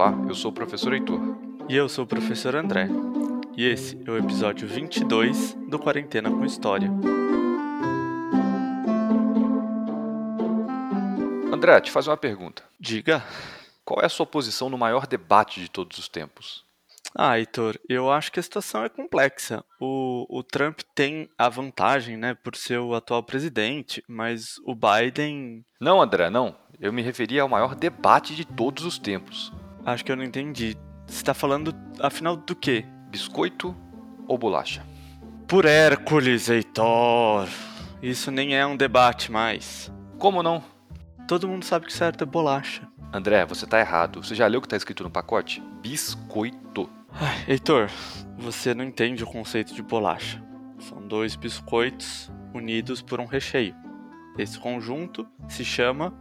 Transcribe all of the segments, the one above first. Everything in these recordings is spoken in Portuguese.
Olá, eu sou o professor Heitor. E eu sou o professor André. E esse é o episódio 22 do Quarentena com História. André, te fazer uma pergunta. Diga. Qual é a sua posição no maior debate de todos os tempos? Ah, Heitor, eu acho que a situação é complexa. O, o Trump tem a vantagem, né, por ser o atual presidente, mas o Biden. Não, André, não. Eu me referia ao maior debate de todos os tempos. Acho que eu não entendi. Você está falando, afinal, do quê? Biscoito ou bolacha? Por Hércules, Heitor. Isso nem é um debate mais. Como não? Todo mundo sabe que certo é bolacha. André, você tá errado. Você já leu o que tá escrito no pacote? Biscoito. Ai, Heitor, você não entende o conceito de bolacha. São dois biscoitos unidos por um recheio. Esse conjunto se chama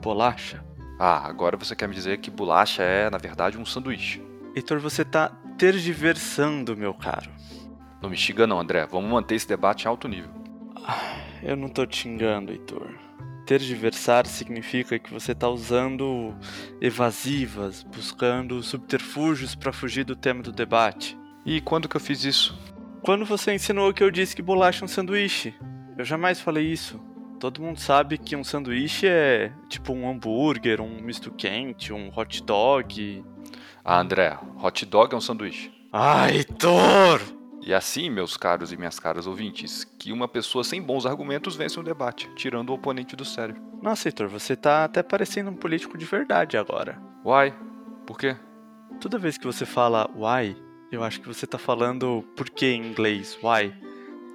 bolacha. Ah, agora você quer me dizer que bolacha é, na verdade, um sanduíche. Heitor, você tá tergiversando, meu caro. Não me xinga não, André. Vamos manter esse debate em alto nível. Eu não tô te xingando, Heitor. Tergiversar significa que você tá usando evasivas, buscando subterfúgios para fugir do tema do debate. E quando que eu fiz isso? Quando você ensinou que eu disse que bolacha é um sanduíche. Eu jamais falei isso. Todo mundo sabe que um sanduíche é tipo um hambúrguer, um misto quente, um hot dog. Ah, André, hot dog é um sanduíche. Ai, Heitor! E assim, meus caros e minhas caras ouvintes, que uma pessoa sem bons argumentos vence um debate, tirando o oponente do sério. Nossa, Heitor, você tá até parecendo um político de verdade agora. Uai, por quê? Toda vez que você fala why, eu acho que você tá falando porquê em inglês, why.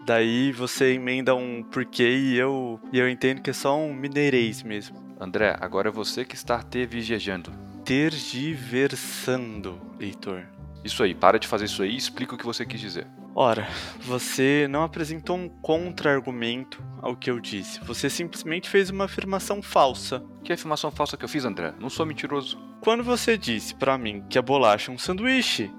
Daí você emenda um porquê e eu, e eu entendo que é só um mineirês mesmo. André, agora é você que está tervigiando. Tergiversando, Heitor. Isso aí, para de fazer isso aí e explica o que você quis dizer. Ora, você não apresentou um contra-argumento ao que eu disse. Você simplesmente fez uma afirmação falsa. Que afirmação falsa que eu fiz, André? Não sou mentiroso. Quando você disse pra mim que a bolacha é um sanduíche,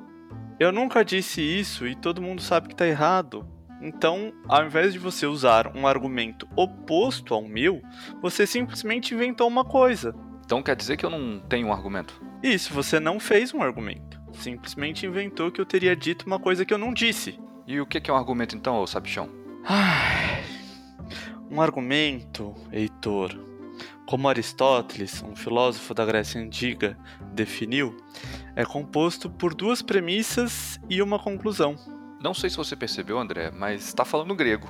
eu nunca disse isso e todo mundo sabe que tá errado. Então, ao invés de você usar um argumento oposto ao meu, você simplesmente inventou uma coisa. Então quer dizer que eu não tenho um argumento? Isso, você não fez um argumento. Simplesmente inventou que eu teria dito uma coisa que eu não disse. E o que é um argumento então, ô sabichão? Ai, um argumento, Heitor, como Aristóteles, um filósofo da Grécia Antiga, definiu, é composto por duas premissas e uma conclusão. Não sei se você percebeu, André, mas está falando grego.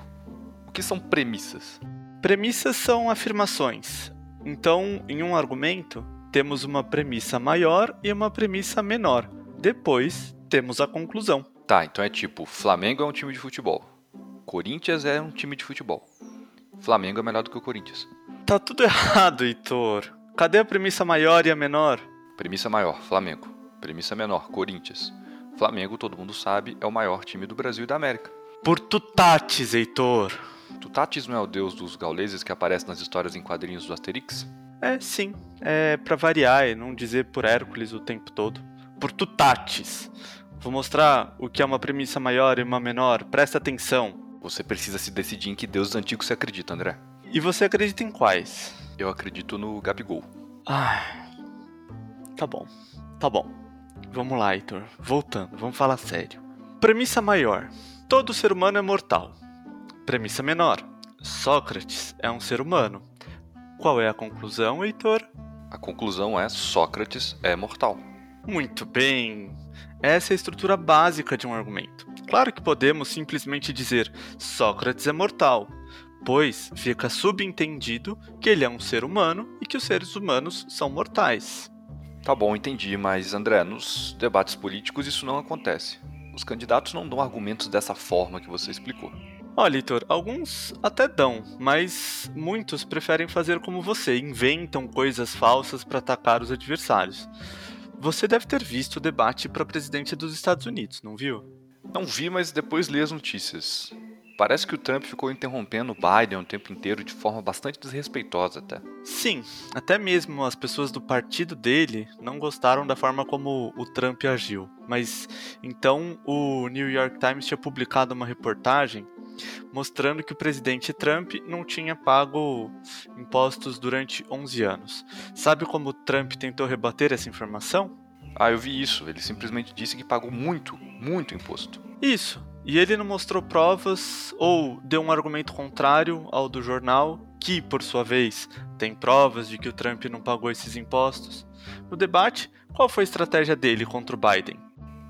O que são premissas? Premissas são afirmações. Então, em um argumento, temos uma premissa maior e uma premissa menor. Depois, temos a conclusão. Tá, então é tipo: Flamengo é um time de futebol. Corinthians é um time de futebol. Flamengo é melhor do que o Corinthians. Tá tudo errado, Heitor. Cadê a premissa maior e a menor? Premissa maior: Flamengo. Premissa menor: Corinthians. Flamengo, todo mundo sabe, é o maior time do Brasil e da América. Por tutates, Heitor. Tutatis não é o deus dos gauleses que aparece nas histórias em quadrinhos do Asterix? É, sim. É pra variar e não dizer por Hércules o tempo todo. Por tutates. Vou mostrar o que é uma premissa maior e uma menor. Presta atenção. Você precisa se decidir em que deuses antigos você acredita, André. E você acredita em quais? Eu acredito no Gabigol. Ah. Tá bom. Tá bom. Vamos lá, Heitor. Voltando, vamos falar sério. Premissa maior: todo ser humano é mortal. Premissa menor: Sócrates é um ser humano. Qual é a conclusão, Heitor? A conclusão é Sócrates é mortal. Muito bem. Essa é a estrutura básica de um argumento. Claro que podemos simplesmente dizer Sócrates é mortal, pois fica subentendido que ele é um ser humano e que os seres humanos são mortais. Tá bom, entendi, mas André, nos debates políticos isso não acontece. Os candidatos não dão argumentos dessa forma que você explicou. Olha, Heitor, alguns até dão, mas muitos preferem fazer como você, inventam coisas falsas para atacar os adversários. Você deve ter visto o debate para presidente dos Estados Unidos, não viu? Não vi, mas depois li as notícias. Parece que o Trump ficou interrompendo o Biden o tempo inteiro de forma bastante desrespeitosa até. Sim, até mesmo as pessoas do partido dele não gostaram da forma como o Trump agiu. Mas então o New York Times tinha publicado uma reportagem mostrando que o presidente Trump não tinha pago impostos durante 11 anos. Sabe como Trump tentou rebater essa informação? Ah, eu vi isso. Ele simplesmente disse que pagou muito, muito imposto. Isso. E ele não mostrou provas ou deu um argumento contrário ao do jornal, que, por sua vez, tem provas de que o Trump não pagou esses impostos. No debate, qual foi a estratégia dele contra o Biden?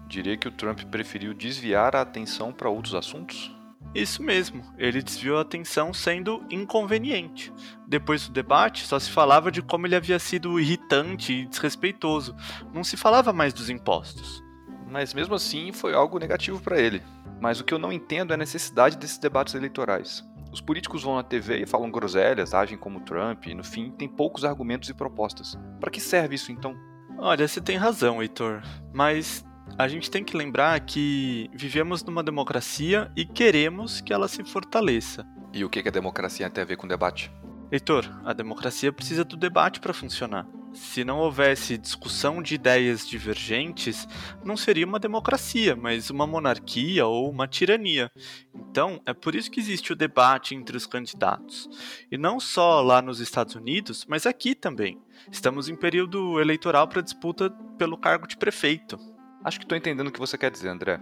Diria que o Trump preferiu desviar a atenção para outros assuntos? Isso mesmo, ele desviou a atenção sendo inconveniente. Depois do debate, só se falava de como ele havia sido irritante e desrespeitoso, não se falava mais dos impostos. Mas mesmo assim foi algo negativo para ele. Mas o que eu não entendo é a necessidade desses debates eleitorais. Os políticos vão na TV e falam groselhas, agem como Trump, e no fim tem poucos argumentos e propostas. Para que serve isso então? Olha, você tem razão, Heitor, mas a gente tem que lembrar que vivemos numa democracia e queremos que ela se fortaleça. E o que a democracia tem a ver com debate? Heitor, a democracia precisa do debate para funcionar. Se não houvesse discussão de ideias divergentes, não seria uma democracia, mas uma monarquia ou uma tirania. Então, é por isso que existe o debate entre os candidatos. E não só lá nos Estados Unidos, mas aqui também. Estamos em período eleitoral para disputa pelo cargo de prefeito. Acho que estou entendendo o que você quer dizer, André.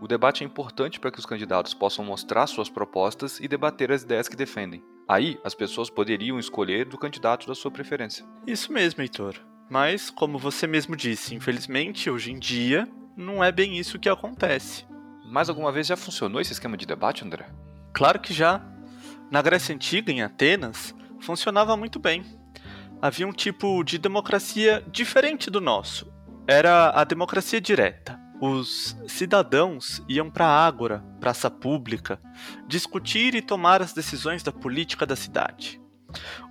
O debate é importante para que os candidatos possam mostrar suas propostas e debater as ideias que defendem. Aí, as pessoas poderiam escolher do candidato da sua preferência. Isso mesmo, Heitor. Mas, como você mesmo disse, infelizmente, hoje em dia, não é bem isso que acontece. Mas alguma vez já funcionou esse esquema de debate, André? Claro que já. Na Grécia Antiga, em Atenas, funcionava muito bem. Havia um tipo de democracia diferente do nosso. Era a democracia direta os cidadãos iam para a Ágora, praça pública, discutir e tomar as decisões da política da cidade.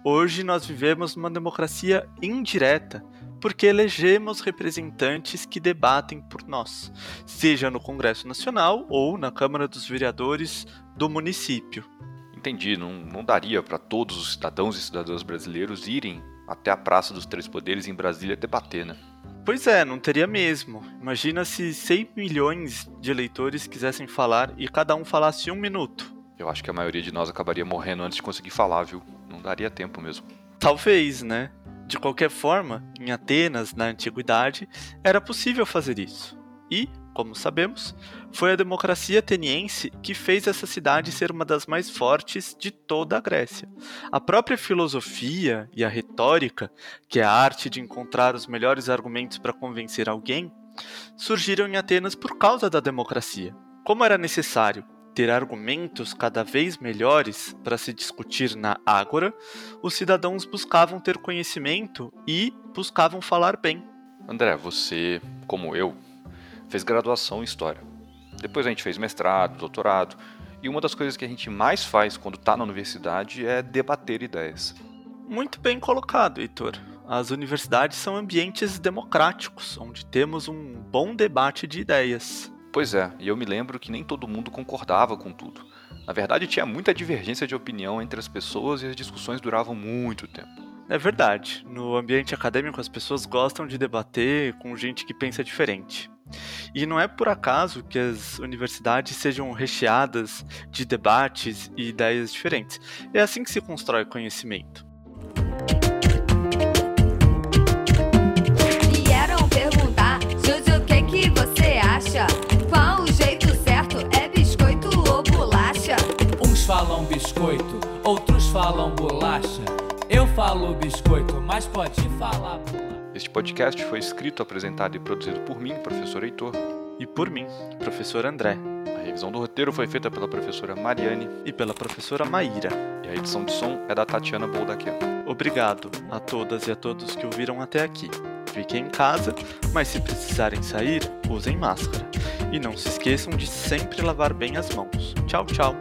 Hoje nós vivemos uma democracia indireta, porque elegemos representantes que debatem por nós, seja no Congresso Nacional ou na Câmara dos Vereadores do município. Entendi, não, não daria para todos os cidadãos e cidadãs brasileiros irem até a Praça dos Três Poderes em Brasília debater, né? Pois é, não teria mesmo. Imagina se 100 milhões de eleitores quisessem falar e cada um falasse um minuto. Eu acho que a maioria de nós acabaria morrendo antes de conseguir falar, viu? Não daria tempo mesmo. Talvez, né? De qualquer forma, em Atenas, na antiguidade, era possível fazer isso. E, como sabemos, foi a democracia ateniense que fez essa cidade ser uma das mais fortes de toda a Grécia. A própria filosofia e a retórica, que é a arte de encontrar os melhores argumentos para convencer alguém, surgiram em Atenas por causa da democracia. Como era necessário ter argumentos cada vez melhores para se discutir na ágora, os cidadãos buscavam ter conhecimento e buscavam falar bem. André, você, como eu, fez graduação em História. Depois a gente fez mestrado, doutorado, e uma das coisas que a gente mais faz quando está na universidade é debater ideias. Muito bem colocado, Heitor. As universidades são ambientes democráticos, onde temos um bom debate de ideias. Pois é, e eu me lembro que nem todo mundo concordava com tudo. Na verdade, tinha muita divergência de opinião entre as pessoas e as discussões duravam muito tempo. É verdade. No ambiente acadêmico, as pessoas gostam de debater com gente que pensa diferente. E não é por acaso que as universidades sejam recheadas de debates e ideias diferentes. É assim que se constrói conhecimento. Mas pode falar. Este podcast foi escrito, apresentado e produzido por mim, professor Heitor. E por mim, professor André. A revisão do roteiro foi feita pela professora Mariane. E pela professora Maíra. E a edição de som é da Tatiana Boldaquian. Obrigado a todas e a todos que ouviram até aqui. Fiquem em casa, mas se precisarem sair, usem máscara. E não se esqueçam de sempre lavar bem as mãos. Tchau, tchau!